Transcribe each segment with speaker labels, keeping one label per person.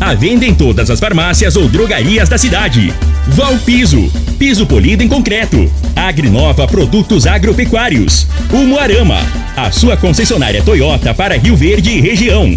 Speaker 1: A venda em todas as farmácias ou drogarias da cidade. Valpiso, piso polido em concreto. Agrinova Produtos Agropecuários. Umuarama, a sua concessionária Toyota para Rio Verde e região.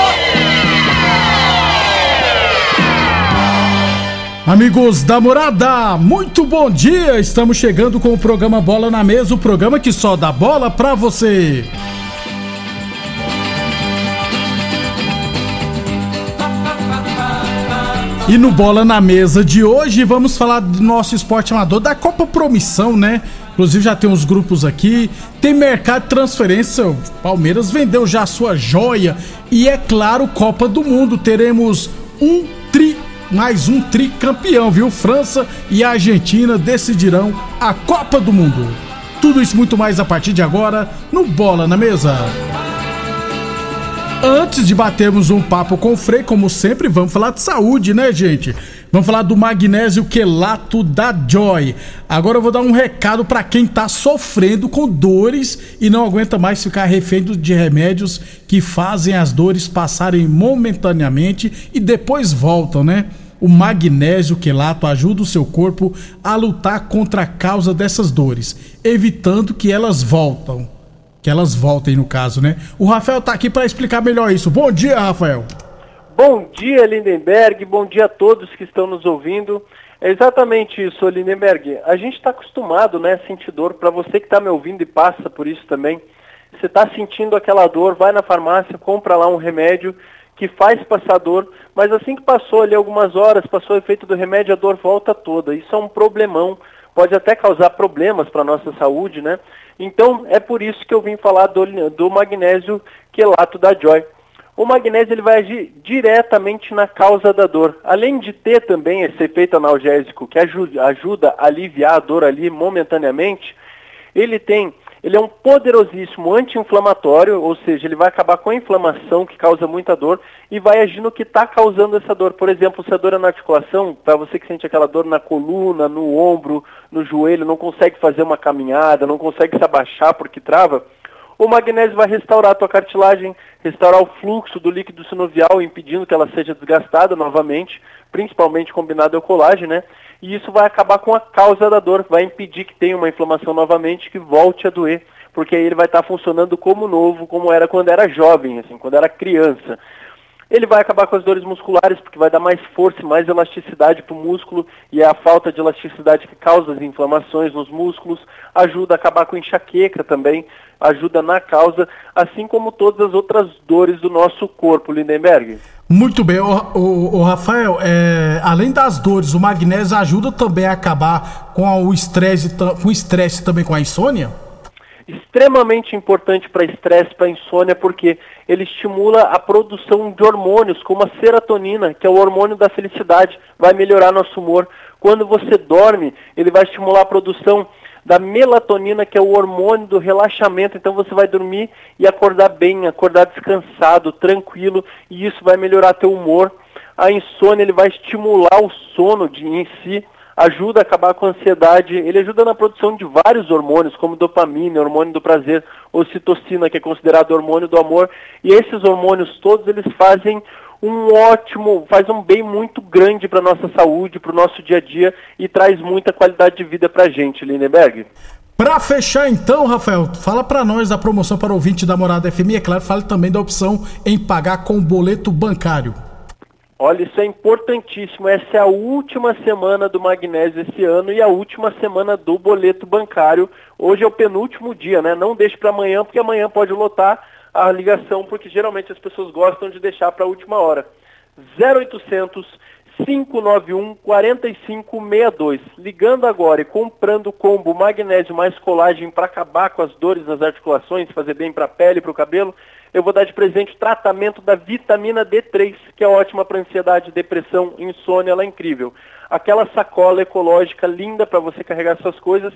Speaker 2: Amigos da morada, muito bom dia! Estamos chegando com o programa Bola na Mesa o programa que só dá bola pra você. E no Bola na Mesa de hoje vamos falar do nosso esporte amador, da Copa Promissão, né? Inclusive já tem uns grupos aqui, tem mercado de transferência, o Palmeiras vendeu já a sua joia e é claro, Copa do Mundo, teremos um tri mais um tricampeão, viu? França e Argentina decidirão a Copa do Mundo. Tudo isso muito mais a partir de agora no Bola na Mesa. Antes de batermos um papo com o Frei, como sempre, vamos falar de saúde, né, gente? Vamos falar do magnésio quelato da Joy. Agora eu vou dar um recado para quem tá sofrendo com dores e não aguenta mais ficar refém de remédios que fazem as dores passarem momentaneamente e depois voltam, né? O magnésio quelato ajuda o seu corpo a lutar contra a causa dessas dores, evitando que elas voltam. Que elas voltem, no caso, né? O Rafael tá aqui para explicar melhor isso. Bom dia, Rafael.
Speaker 3: Bom dia, Lindenberg. Bom dia a todos que estão nos ouvindo. É exatamente isso, Lindenberg. A gente está acostumado, né, a sentir dor. Para você que está me ouvindo e passa por isso também, você está sentindo aquela dor, vai na farmácia, compra lá um remédio que faz passar dor, mas assim que passou ali algumas horas, passou o efeito do remédio, a dor volta toda. Isso é um problemão, pode até causar problemas para a nossa saúde, né? Então é por isso que eu vim falar do, do magnésio quelato da Joy. O magnésio ele vai agir diretamente na causa da dor. Além de ter também esse efeito analgésico que ajuda, ajuda a aliviar a dor ali momentaneamente, ele tem ele é um poderosíssimo anti-inflamatório, ou seja, ele vai acabar com a inflamação que causa muita dor e vai agir no que está causando essa dor. Por exemplo, se a dor é na articulação, para você que sente aquela dor na coluna, no ombro, no joelho, não consegue fazer uma caminhada, não consegue se abaixar porque trava, o magnésio vai restaurar a tua cartilagem, restaurar o fluxo do líquido sinovial, impedindo que ela seja desgastada novamente, principalmente combinado ao colágeno, né? E isso vai acabar com a causa da dor, vai impedir que tenha uma inflamação novamente, que volte a doer, porque aí ele vai estar funcionando como novo, como era quando era jovem, assim, quando era criança. Ele vai acabar com as dores musculares, porque vai dar mais força e mais elasticidade para o músculo, e é a falta de elasticidade que causa as inflamações nos músculos, ajuda a acabar com enxaqueca também, ajuda na causa, assim como todas as outras dores do nosso corpo, Lindenberg.
Speaker 2: Muito bem, o, o, o Rafael, é, além das dores, o magnésio ajuda também a acabar com o estresse, com o estresse também com a insônia?
Speaker 3: Extremamente importante para estresse, para insônia, porque ele estimula a produção de hormônios, como a serotonina, que é o hormônio da felicidade, vai melhorar nosso humor. Quando você dorme, ele vai estimular a produção da melatonina, que é o hormônio do relaxamento. Então você vai dormir e acordar bem, acordar descansado, tranquilo, e isso vai melhorar teu humor. A insônia ele vai estimular o sono de, em si, ajuda a acabar com a ansiedade, ele ajuda na produção de vários hormônios, como dopamina, hormônio do prazer, ocitocina, que é considerado hormônio do amor, e esses hormônios todos eles fazem um ótimo, faz um bem muito grande para nossa saúde, para o nosso dia a dia e traz muita qualidade de vida para a gente, Lindenberg.
Speaker 2: Para fechar então, Rafael, fala para nós da promoção para ouvinte da Morada FM é claro, fale também da opção em pagar com boleto bancário.
Speaker 3: Olha, isso é importantíssimo. Essa é a última semana do magnésio esse ano e a última semana do boleto bancário. Hoje é o penúltimo dia, né? Não deixe para amanhã, porque amanhã pode lotar a ligação, porque geralmente as pessoas gostam de deixar para a última hora. 0800 591 4562. Ligando agora e comprando o combo magnésio mais colagem para acabar com as dores nas articulações, fazer bem para a pele e para o cabelo, eu vou dar de presente o tratamento da vitamina D3, que é ótima para ansiedade, depressão, insônia, ela é incrível. Aquela sacola ecológica linda para você carregar suas coisas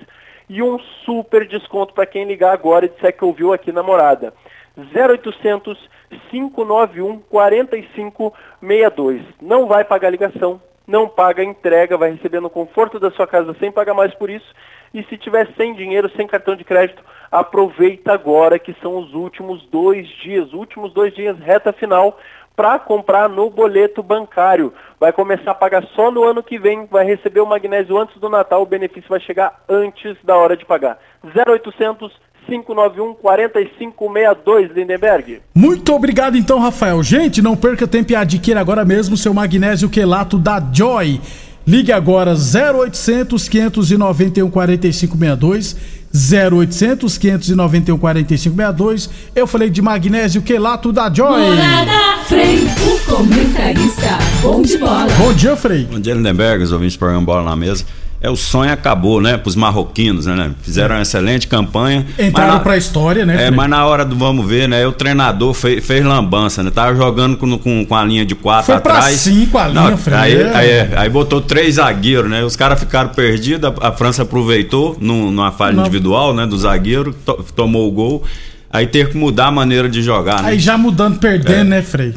Speaker 3: e um super desconto para quem ligar agora e disser que ouviu aqui na morada. 0800 591 4562. Não vai pagar ligação, não paga entrega, vai receber no conforto da sua casa sem pagar mais por isso. E se tiver sem dinheiro, sem cartão de crédito, aproveita agora que são os últimos dois dias, últimos dois dias, reta final, para comprar no boleto bancário. Vai começar a pagar só no ano que vem, vai receber o magnésio antes do Natal, o benefício vai chegar antes da hora de pagar. 0800 591 4562, Lindenberg.
Speaker 2: Muito obrigado então, Rafael. Gente, não perca tempo e adquira agora mesmo seu magnésio quelato da Joy. Ligue agora 0800 591 4562 0800 591 4562. Eu falei de magnésio quelato da Joy.
Speaker 4: Morada Frei, o comentarista. Bom de bola.
Speaker 2: Bom dia, Frei.
Speaker 5: Bom dia, Lindenberg, os ouvintes do programa Bola na Mesa é o sonho acabou, né? Para os marroquinos, né? Fizeram é. uma excelente campanha.
Speaker 2: Entraram para a história, né?
Speaker 5: É, mas na hora do vamos ver, né? O treinador fez, fez lambança, né? Tava jogando com, com, com a linha de quatro Foi atrás. Foi
Speaker 2: cinco a linha,
Speaker 5: Não, aí, aí, é, aí, botou três zagueiros, né? Os caras ficaram perdidos, a, a, França aproveitou no, numa falha Não. individual, né? Do zagueiro, to, tomou o gol. Aí teve que mudar a maneira de jogar, né?
Speaker 2: Aí já mudando, perdendo, é. né, Frei?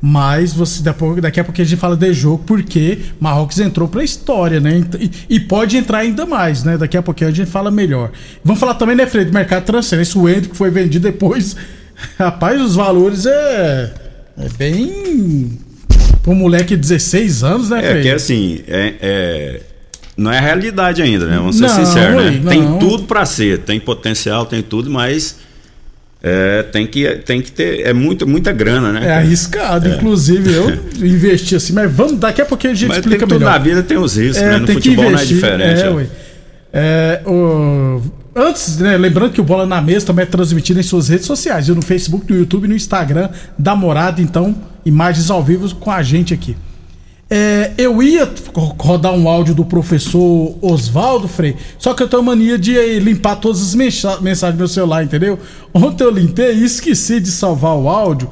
Speaker 2: Mas você daqui a pouco a gente fala de jogo porque Marrocos entrou para a história, né? E, e, pode entrar ainda mais, né? Daqui a pouquinho a gente fala melhor. Vamos falar também, né, Fred, do mercado transferência. O Endo que foi vendido depois. Rapaz, os valores é, é bem. Para um moleque de 16 anos, né,
Speaker 5: Fred? É que assim, é, é, não é a realidade ainda, né? Vamos ser não, sinceros, né? Não. Tem tudo para ser, tem potencial, tem tudo, mas é, tem que, tem que ter. É muito, muita grana, né?
Speaker 2: É arriscado. É. Inclusive, eu investi assim, mas vamos, daqui a pouquinho a gente mas explica
Speaker 5: tem
Speaker 2: melhor.
Speaker 5: na vida tem os riscos, é, né? No futebol não é diferente. É,
Speaker 2: é. o... Antes, né, lembrando que o Bola na Mesa também é transmitido em suas redes sociais, no Facebook, no YouTube, no Instagram da Morada, então, imagens ao vivo com a gente aqui. É, eu ia rodar um áudio do professor Oswaldo Frei, só que eu tenho mania de limpar todas as mensagens do meu celular, entendeu? Ontem eu limpei e esqueci de salvar o áudio.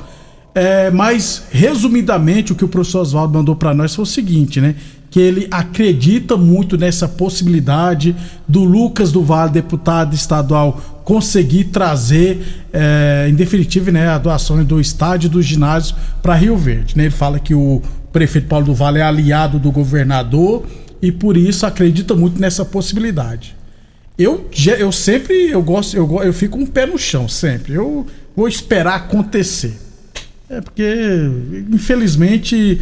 Speaker 2: É, mas, resumidamente, o que o professor Oswaldo mandou para nós foi o seguinte, né? Que ele acredita muito nessa possibilidade do Lucas do Vale, deputado estadual, conseguir trazer, é, em definitivo, né, a doação do estádio do ginásio para Rio Verde. Né? Ele fala que o prefeito Paulo do Vale é aliado do governador e por isso acredita muito nessa possibilidade. Eu, eu sempre eu gosto eu, eu fico um pé no chão sempre. Eu vou esperar acontecer. É porque infelizmente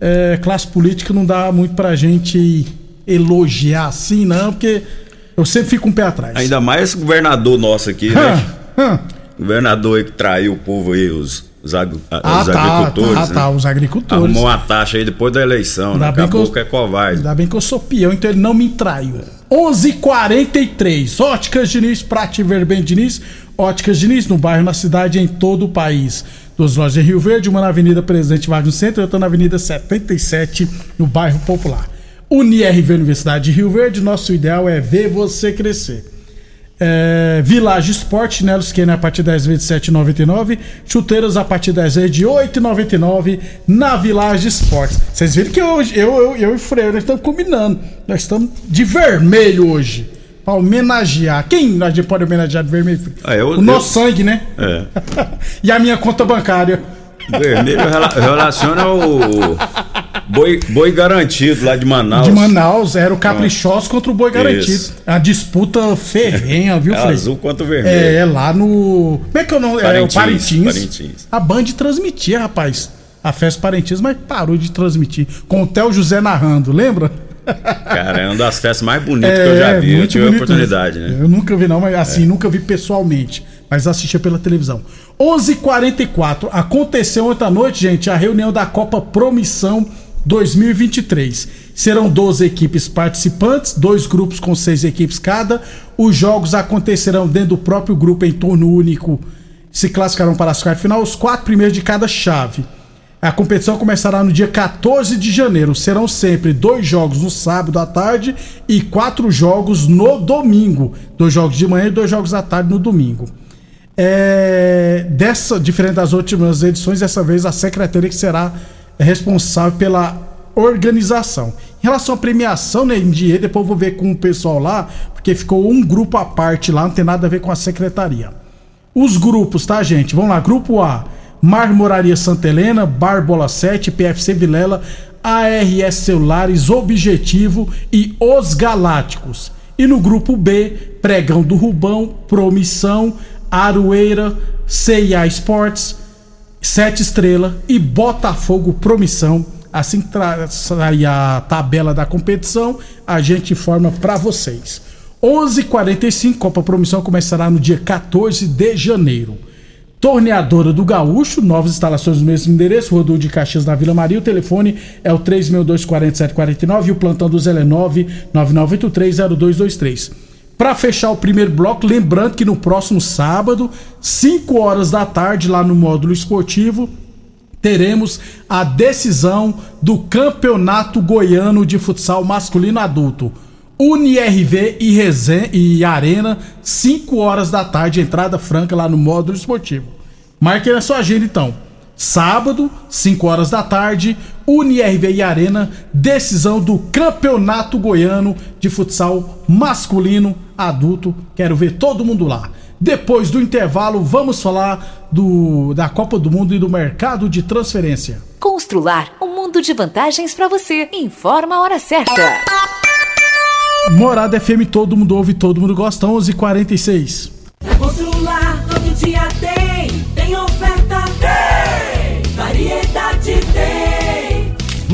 Speaker 2: é, classe política não dá muito pra gente elogiar assim, não, porque eu sempre fico um pé atrás.
Speaker 5: Ainda mais governador nosso aqui, né? governador aí que traiu o povo aí, os os, ag ah, os tá, agricultores. Ah,
Speaker 2: tá, né? os agricultores.
Speaker 5: Arrumou uma taxa aí depois da eleição, ainda né? Que, eu, é covarde.
Speaker 2: Ainda bem que eu sou peão, então ele não me traiu. 11:43 Óticas Diniz, pra te ver bem, Diniz. Óticas Diniz, no bairro, na cidade, em todo o país. Duas lojas em Rio Verde, uma na Avenida Presidente Vargas no centro e outra na Avenida 77, no bairro Popular. UniRV Universidade de Rio Verde, nosso ideal é ver você crescer. É, Village Sport, chinelos Skinner a partir das vezes de 7,99. Chuteiras a partir das vezes de 8,99 na Village Sport. Vocês viram que hoje eu, eu, eu e o Freire estamos combinando. Nós estamos de vermelho hoje. Pra homenagear. Quem a gente pode homenagear de vermelho?
Speaker 5: Ah, eu,
Speaker 2: o nosso eu... sangue, né? É. e a minha conta bancária.
Speaker 5: Vermelho relaciona o boi, boi garantido lá de Manaus.
Speaker 2: De Manaus, era o Caprichoso contra o boi garantido. Isso. A disputa ferrenha, viu,
Speaker 5: é Azul contra o vermelho.
Speaker 2: É, é, lá no. Como é que é o nome? É o Parintins. Parintins. A Band transmitia, rapaz, a festa Parintins, mas parou de transmitir. Com o Theo José narrando, lembra?
Speaker 5: Cara, é uma das festas mais bonitas é, que eu já vi. Eu tive a oportunidade, né?
Speaker 2: Eu nunca vi, não, mas assim, é. nunca vi pessoalmente mas assistia pela televisão. 11:44 aconteceu ontem à noite, gente, a reunião da Copa Promissão 2023. Serão 12 equipes participantes, dois grupos com seis equipes cada. Os jogos acontecerão dentro do próprio grupo em torno único. Se classificarão para as quartas final os quatro primeiros de cada chave. A competição começará no dia 14 de janeiro. Serão sempre dois jogos no sábado à tarde e quatro jogos no domingo. Dois jogos de manhã e dois jogos à tarde no domingo. É, dessa, diferente das últimas edições, dessa vez a secretaria que será responsável pela organização. Em relação à premiação, né, dia, depois eu vou ver com o pessoal lá, porque ficou um grupo à parte lá, não tem nada a ver com a secretaria. Os grupos, tá, gente? Vamos lá, grupo A. Marmoraria Santa Helena, Barbola 7, PFC Vilela, ARS Celulares, Objetivo e Os Galácticos. E no grupo B, Pregão do Rubão, Promissão, Aroeira, CIA Sports, Sete Estrela e Botafogo Promissão. Assim que sair a tabela da competição, a gente informa para vocês. 11:45 Copa Promissão começará no dia 14 de janeiro. Torneadora do Gaúcho, novas instalações no mesmo endereço, Rodul de Caxias na Vila Maria. O telefone é o 3624749 e o plantão do Zé é 999830223. Para fechar o primeiro bloco, lembrando que no próximo sábado, 5 horas da tarde, lá no módulo esportivo, teremos a decisão do Campeonato Goiano de Futsal Masculino Adulto. UniRV e, Resen e Arena, 5 horas da tarde, entrada franca lá no módulo esportivo. Marque na sua agenda então. Sábado, 5 horas da tarde, UniRV e Arena, decisão do Campeonato Goiano de Futsal Masculino Adulto. Quero ver todo mundo lá. Depois do intervalo, vamos falar do, da Copa do Mundo e do mercado de transferência.
Speaker 6: Constrular um mundo de vantagens para você. Informa a hora certa.
Speaker 2: Morada FM, todo mundo ouve, todo mundo gosta. 11:46.
Speaker 4: Constrular todo dia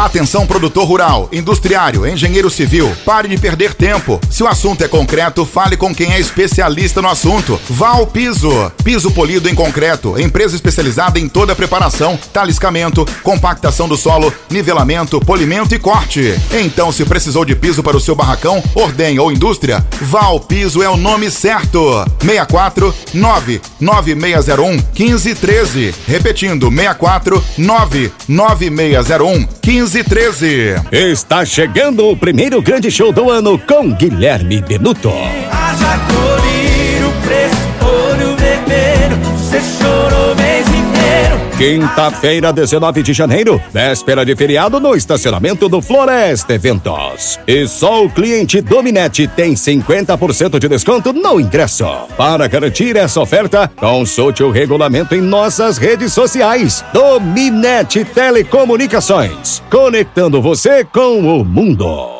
Speaker 7: Atenção produtor rural, industriário, engenheiro civil, pare de perder tempo. Se o assunto é concreto, fale com quem é especialista no assunto. Val Piso, piso polido em concreto, empresa especializada em toda a preparação, taliscamento, compactação do solo, nivelamento, polimento e corte. Então, se precisou de piso para o seu barracão, ordem ou indústria, Val Piso é o nome certo. 64 99601 1513. Repetindo, 64 99601 1513. 13.
Speaker 8: Está chegando o primeiro grande show do ano com Guilherme Benuto.
Speaker 9: Haja colírio, preço, olho vermelho, você chorou inteiro.
Speaker 8: Quinta-feira, 19 de janeiro, véspera de feriado no estacionamento do Floresta Eventos. E só o cliente Dominete tem 50% de desconto no ingresso. Para garantir essa oferta, consulte o regulamento em nossas redes sociais. Dominete Telecomunicações, conectando você com o mundo.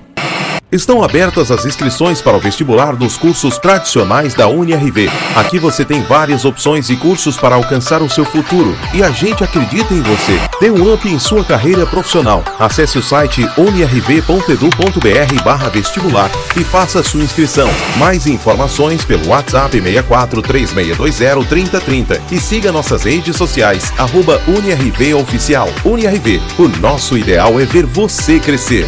Speaker 10: Estão abertas as inscrições para o vestibular dos cursos tradicionais da UniRV. Aqui você tem várias opções e cursos para alcançar o seu futuro. E a gente acredita em você. Dê um up em sua carreira profissional. Acesse o site unirv.edu.br vestibular e faça sua inscrição. Mais informações pelo WhatsApp 64 3620 3030 e siga nossas redes sociais, arroba Oficial. UniRV, o nosso ideal é ver você crescer.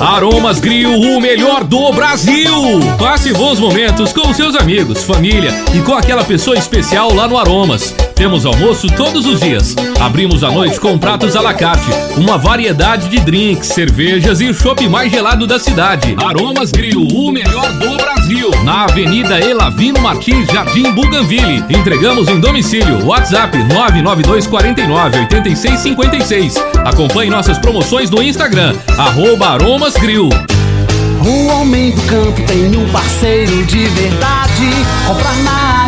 Speaker 11: Aromas Grill, o melhor do Brasil. Passe bons momentos com seus amigos, família e com aquela pessoa especial lá no Aromas. Temos almoço todos os dias. Abrimos à noite com pratos à la carte, uma variedade de drinks, cervejas e o chopp mais gelado da cidade. Aromas Grill, o melhor do Brasil. Na Avenida Elavino Martins, Jardim Buganville. Entregamos em domicílio. WhatsApp 99249 8656. Acompanhe nossas promoções no Instagram, arroba Aromas.
Speaker 12: O homem do campo tem um parceiro de verdade. Comprar na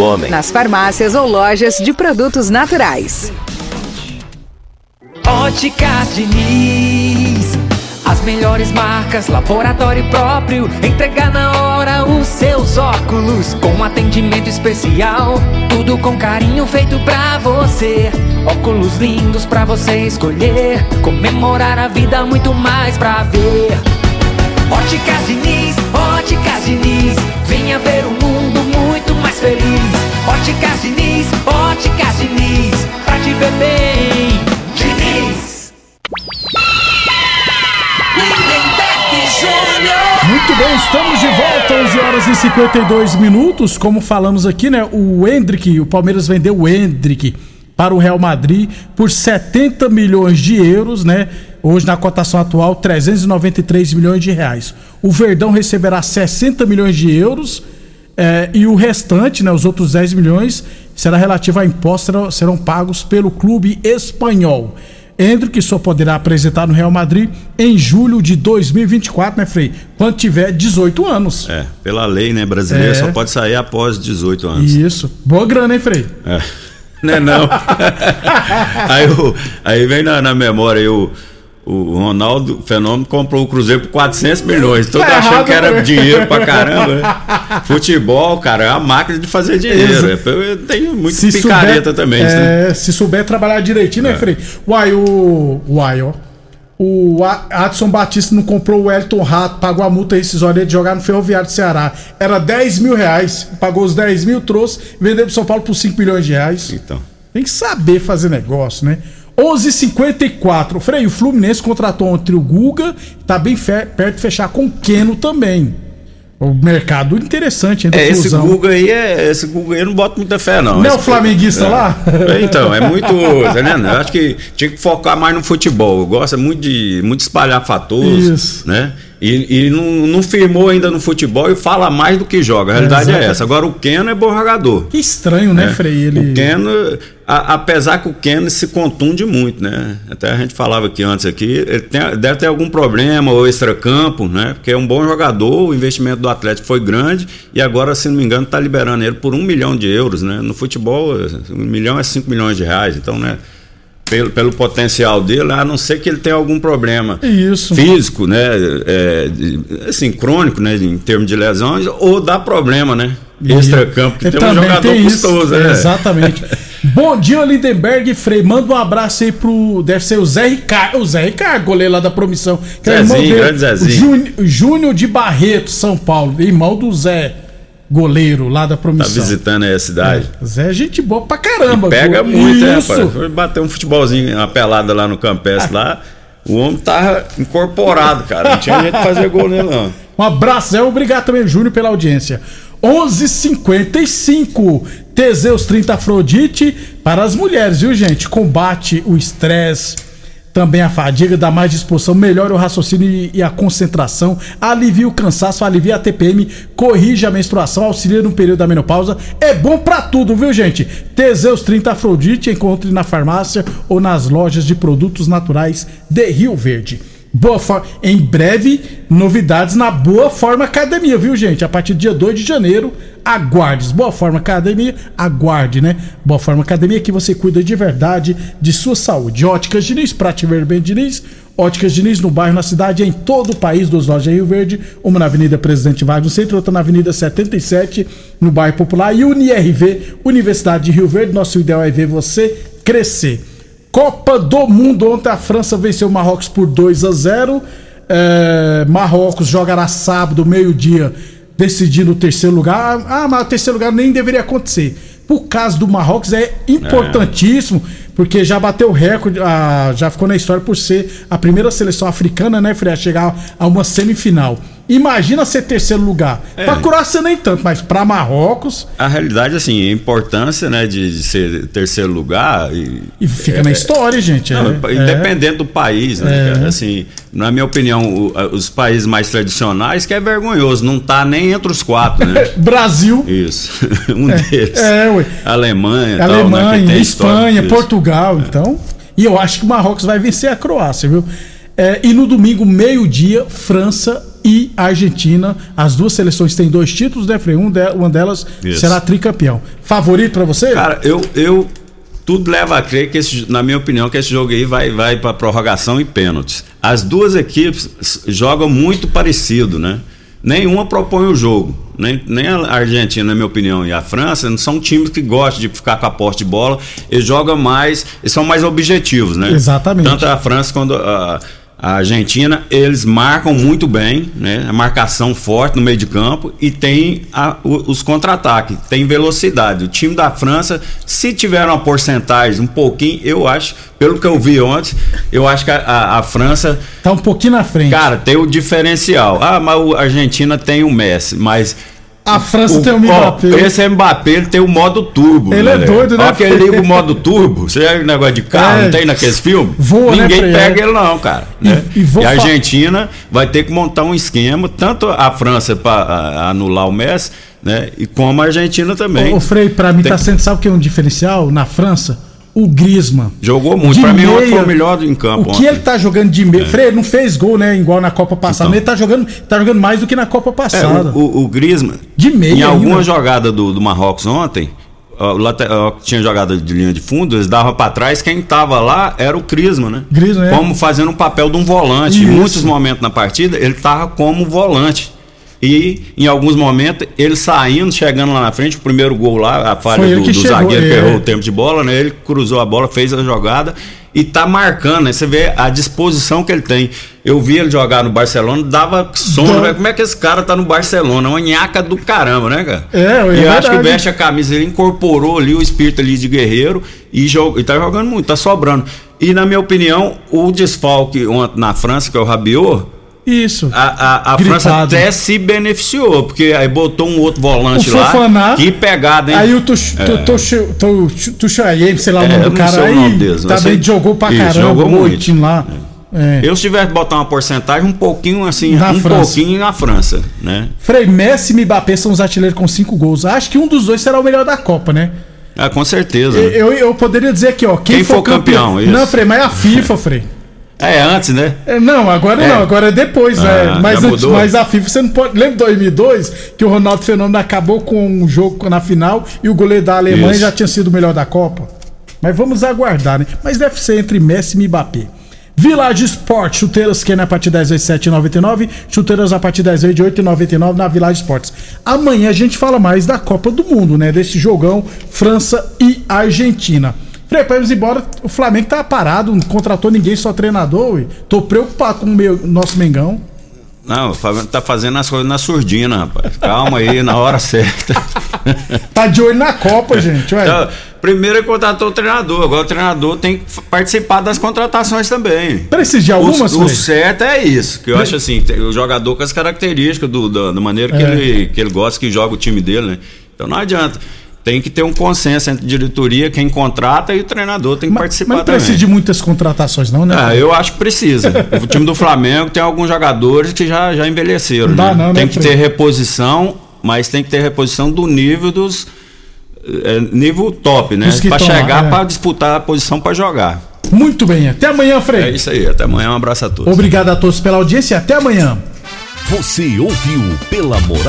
Speaker 13: homem.
Speaker 14: Nas farmácias ou lojas de produtos naturais.
Speaker 9: Óticas Diniz. As melhores marcas, laboratório próprio. Entregar na hora os seus óculos. Com atendimento especial. Tudo com carinho feito pra você. Óculos lindos pra você escolher. Comemorar a vida, muito mais pra ver. Óticas Diniz, Óticas Diniz. Venha ver um mundo muito mais feliz. Óticas Diniz, Óticas Diniz. Pra te ver bem.
Speaker 2: Muito bem, estamos de volta, 11 horas e 52 minutos. Como falamos aqui, né? O Hendrick, o Palmeiras vendeu o Hendrick para o Real Madrid por 70 milhões de euros, né? Hoje na cotação atual, 393 milhões de reais. O Verdão receberá 60 milhões de euros eh, e o restante, né, os outros 10 milhões, será relativo a impostos, serão, serão pagos pelo clube espanhol. Hendrick só poderá apresentar no Real Madrid em julho de 2024, né, Frei? Quando tiver 18 anos.
Speaker 5: É, pela lei, né, brasileira,
Speaker 2: É.
Speaker 5: só pode sair após 18 anos.
Speaker 2: Isso. Boa grana, hein, Frei?
Speaker 5: É. Não é não. aí, o- aí vem na, na memória aí o, Ronaldo Fenômeno comprou o Cruzeiro por 400 milhões. Todo
Speaker 2: Tá
Speaker 5: achando que era
Speaker 2: né?
Speaker 5: dinheiro pra caramba. né? Futebol, cara, é uma máquina de fazer dinheiro. Eu tenho muito
Speaker 2: Se
Speaker 5: picareta
Speaker 2: souber-
Speaker 5: também. né?
Speaker 2: é, Se souber trabalhar direitinho, né,
Speaker 5: É.
Speaker 2: Frei? Uai, o. Uai, ó. o Adson Batista não comprou o Elton Rato, pagou a multa rescisória de jogar no Ferroviário do Ceará. Era 10 mil reais, pagou os 10 mil, trouxe, vendeu pro São Paulo por 5 milhões de reais.
Speaker 5: Então.
Speaker 2: Tem que saber fazer negócio, né? 11:54. Frei, o Fluminense contratou ontem o Guga, tá bem perto de fechar com o Keno também. O mercado interessante
Speaker 5: ainda. É, esse Google aí é. Esse Google aí eu não boto muita fé, não.
Speaker 2: Não
Speaker 5: é
Speaker 2: o flamenguista
Speaker 5: é.
Speaker 2: lá?
Speaker 5: Então, é muito. Tá vendo? Eu acho que tinha que focar mais no futebol. Gosta muito de muito espalhar fatores. Isso. né? E, e não, não, firmou ainda no futebol e fala mais do que joga. A realidade é, é essa. Agora o Keno é bom jogador.
Speaker 2: Que estranho, né, é. Frei?
Speaker 5: Ele... O Keno, a, apesar que o Keno se contunde muito, né? Até a gente falava aqui antes aqui, ele tem, deve ter algum problema ou extracampo, né? Porque é um bom jogador, o investimento do Atlético foi grande e agora, se não me engano, está liberando ele por um milhão de euros, né? No futebol, um milhão é cinco milhões de reais, então, né? Pelo, pelo potencial dele, a não ser que ele tenha algum problema
Speaker 2: Isso.
Speaker 5: físico, né? É, assim, crônico, né? Em termos de lesões, ou dá problema, né? Extra-campo, que tem um jogador tem custoso,
Speaker 2: né? Exatamente. Bom dia, Lindenberg Frei. Manda um abraço aí pro. Deve ser o Zé Ricardo. O Zé Ricardo, goleiro lá da promissão.
Speaker 5: Que é Zezinho, é grande Zezinho.
Speaker 2: Júnior de Barreto, São Paulo. Irmão do Zé goleiro lá da promissão.
Speaker 5: Tá visitando aí a cidade.
Speaker 2: É, Zé é gente boa pra caramba.
Speaker 5: E pega muito, né, rapaz? Foi bater um futebolzinho, uma pelada lá no Campestre lá. O homem tava incorporado, cara. Não tinha jeito de fazer gol nele, não.
Speaker 2: Um abraço, Zé. Obrigado também, Júnior, pela audiência. 11:55 Teseus 30 Afrodite para as mulheres, viu, gente? Combate o estresse também a fadiga, dá mais disposição, melhora o raciocínio e a concentração, alivia o cansaço, alivia a TPM, corrige a menstruação, auxilia no período da menopausa. É bom para tudo, viu, gente? Teseus 30 Afrodite, encontre na farmácia ou nas lojas de produtos naturais de Rio Verde. Boa Forma. Em breve, novidades na Boa Forma Academia, viu, gente? A partir do dia 2 de janeiro, aguarde. Boa Forma Academia, aguarde, né? Boa Forma Academia que você cuida de verdade de sua saúde. Óticas Diniz, pra te ver bem, Diniz. Óticas Diniz no bairro, na cidade, em todo o país, dos lojas Rio Verde. Uma na Avenida Presidente Vargas no centro, outra na Avenida 77, no bairro Popular. E UniRV, Universidade de Rio Verde. Nosso ideal é ver você crescer. Copa do Mundo. Ontem a França venceu o Marrocos por 2 a 0. É, Marrocos jogará sábado, meio-dia, decidindo o terceiro lugar. Ah, mas o terceiro lugar nem deveria acontecer. Por causa do Marrocos é importantíssimo, é. porque já bateu o recorde, já ficou na história por ser a primeira seleção africana, né, Fred, a chegar a uma semifinal. Imagina ser terceiro lugar. É. Pra Croácia nem tanto, mas para Marrocos.
Speaker 5: A realidade, assim, a importância, né, de, de ser terceiro lugar. E,
Speaker 2: e fica é, na história, gente.
Speaker 5: Não, é, independente do país, né? É. Assim, na minha opinião, o, os países mais tradicionais, que é vergonhoso, não tá nem entre os quatro, né?
Speaker 2: Brasil.
Speaker 5: Isso. um
Speaker 2: é,
Speaker 5: deles.
Speaker 2: É, ué.
Speaker 5: Alemanha,
Speaker 2: Alemanha,
Speaker 5: tal, né,
Speaker 2: Espanha, Portugal, então. E eu acho que o Marrocos vai vencer a Croácia, viu? É, e no domingo, meio-dia, França e Argentina. As duas seleções têm dois títulos, né, Frei? Um de, uma delas Isso. será tricampeão. Favorito para você?
Speaker 5: Cara, eu, eu tudo leva a crer que, esse, na minha opinião, que esse jogo aí vai, vai para prorrogação e pênaltis. As duas equipes jogam muito parecido, né? Nenhuma propõe o jogo. Nem, nem a Argentina, na minha opinião, e a França não são times que gostam de ficar com a posse de bola. Eles jogam mais, eles são mais objetivos, né?
Speaker 2: Exatamente.
Speaker 5: Tanto a França quanto a, a Argentina, eles marcam muito bem, né? A marcação forte no meio de campo e tem a, os contra-ataques, tem velocidade. O time da França, se tiver uma porcentagem um pouquinho, eu acho, pelo que eu vi ontem, eu acho que a, a, a França.
Speaker 2: Tá um pouquinho na frente.
Speaker 5: Cara, tem o diferencial. Ah, mas a Argentina tem o Messi, mas
Speaker 2: a França o, tem o Mbappé.
Speaker 5: Ó, esse Mbappé ele tem o modo turbo.
Speaker 2: Ele é doido, né?
Speaker 5: Olha que ele liga o modo turbo. Você já viu o negócio de carro? É. Não tem naqueles filmes?
Speaker 2: Voa,
Speaker 5: né, Ninguém
Speaker 2: né,
Speaker 5: pega ele, não, cara. E, né? e, e a Argentina vai ter que montar um esquema, tanto a França para anular o Messi, né? E como a Argentina também.
Speaker 2: Ô, Frei, para mim tem... tá sendo, sabe o que é um diferencial na França? o Grisman.
Speaker 5: Jogou muito. Para mim, ontem foi o melhor em campo.
Speaker 2: O que
Speaker 5: ontem.
Speaker 2: ele tá jogando de meia. É. Freire não fez gol, né? Igual na Copa passada. Então. Ele tá jogando, tá jogando mais do que na Copa passada. É,
Speaker 5: o, o, o Griezmann.
Speaker 2: De meia.
Speaker 5: Em alguma jogada do, do Marrocos ontem. Tinha jogada de linha de fundo, eles davam para trás, quem tava lá era o Crisma, né?
Speaker 2: Griezmann, é.
Speaker 5: Como fazendo um papel de um volante. Isso. Em muitos momentos na partida, ele tava como volante e em alguns momentos ele saindo, chegando lá na frente, o primeiro gol lá, a falha do, do zagueiro que errou é. o tempo de bola, né? Ele cruzou a bola, fez a jogada e tá marcando, né? Você vê a disposição que ele tem. Eu vi ele jogar no Barcelona, dava sono? Como é que esse cara tá no Barcelona? Uma nhaca do caramba, né, cara?
Speaker 2: É, é
Speaker 5: E eu acho que veste a camisa, ele incorporou ali o espírito ali de guerreiro e, joga, e tá jogando muito, tá sobrando. E na minha opinião, o desfalque ontem na França, que é o Rabiot,
Speaker 2: Isso.
Speaker 5: a, a, a. França até se beneficiou, porque aí botou um outro volante
Speaker 2: O
Speaker 5: lá.
Speaker 2: Fofaná.
Speaker 5: Que pegada, hein?
Speaker 2: Aí o Tuch-
Speaker 5: É.
Speaker 2: Sei lá o
Speaker 5: É,
Speaker 2: nome
Speaker 5: eu
Speaker 2: do cara,
Speaker 5: o
Speaker 2: aí
Speaker 5: nome deles, eu
Speaker 2: também
Speaker 5: sei-
Speaker 2: jogou pra
Speaker 5: Isso,
Speaker 2: caramba,
Speaker 5: jogou muito.
Speaker 2: muito lá. É.
Speaker 5: Eu se tivesse que botar uma porcentagem, um pouquinho assim,
Speaker 2: Na
Speaker 5: um
Speaker 2: França.
Speaker 5: pouquinho na França, né?
Speaker 2: Frei, Messi e Mbappé são os artilheiros com cinco gols. Acho que um dos dois será o melhor da Copa, né?
Speaker 5: Ah, com certeza.
Speaker 2: Eu, eu poderia dizer aqui, ó. Quem,
Speaker 5: Quem for campeão, isso.
Speaker 2: Não, Frei, mas é a FIFA, Frei.
Speaker 5: É, antes, né?
Speaker 2: É, não, agora
Speaker 5: É.
Speaker 2: não, agora é depois,
Speaker 5: Ah,
Speaker 2: né? Mas, antes- mas a FIFA, você não pode. Lembra 2002 que o Ronaldo Fenômeno acabou com um jogo na final e o goleiro da Alemanha
Speaker 5: Isso.
Speaker 2: já tinha sido o melhor da Copa? Mas vamos aguardar, né? Mas deve ser entre Messi e Mbappé. Village Sport, chuteiras que é a partir das 8 7,99, chuteiras a partir das 8 de 8,99 na Village Sports. Amanhã a gente fala mais da Copa do Mundo, né? Desse jogão França e Argentina. Frei, pra irmos embora, o Flamengo tá parado, não contratou ninguém, só treinador. Ui. Tô preocupado com o meu, nosso Mengão.
Speaker 5: Não, o Flamengo tá fazendo as coisas na surdina, rapaz. Calma aí, na hora certa.
Speaker 2: Tá de olho na Copa, gente. Ué.
Speaker 5: Então, primeiro ele contratou o treinador, agora o treinador tem que participar das contratações também.
Speaker 2: Precisa de algumas,
Speaker 5: o, o certo é isso, que eu
Speaker 2: Pre-
Speaker 5: acho assim, o jogador com as características do, do- da maneira que,
Speaker 2: É.
Speaker 5: ele, que ele gosta que joga o time dele, né? Então não adianta. Tem que ter um consenso entre diretoria, quem contrata e o treinador tem que participar
Speaker 2: Mas não
Speaker 5: também.
Speaker 2: precisa de muitas contratações, não, né?
Speaker 5: Ah, eu acho que precisa. o time do Flamengo tem alguns jogadores que já, já envelheceram.
Speaker 2: Não dá
Speaker 5: né?
Speaker 2: não, né,
Speaker 5: tem que
Speaker 2: Frei?
Speaker 5: ter reposição, mas tem que ter reposição do nível dos. é, nível top, né?
Speaker 2: Que lá,
Speaker 5: chegar
Speaker 2: é.
Speaker 5: pra disputar a posição pra jogar.
Speaker 2: Muito bem, até amanhã, Frei.
Speaker 5: É isso aí. Até amanhã. Um abraço a todos.
Speaker 2: Obrigado a todos pela audiência e até amanhã.
Speaker 15: Você ouviu pela moral.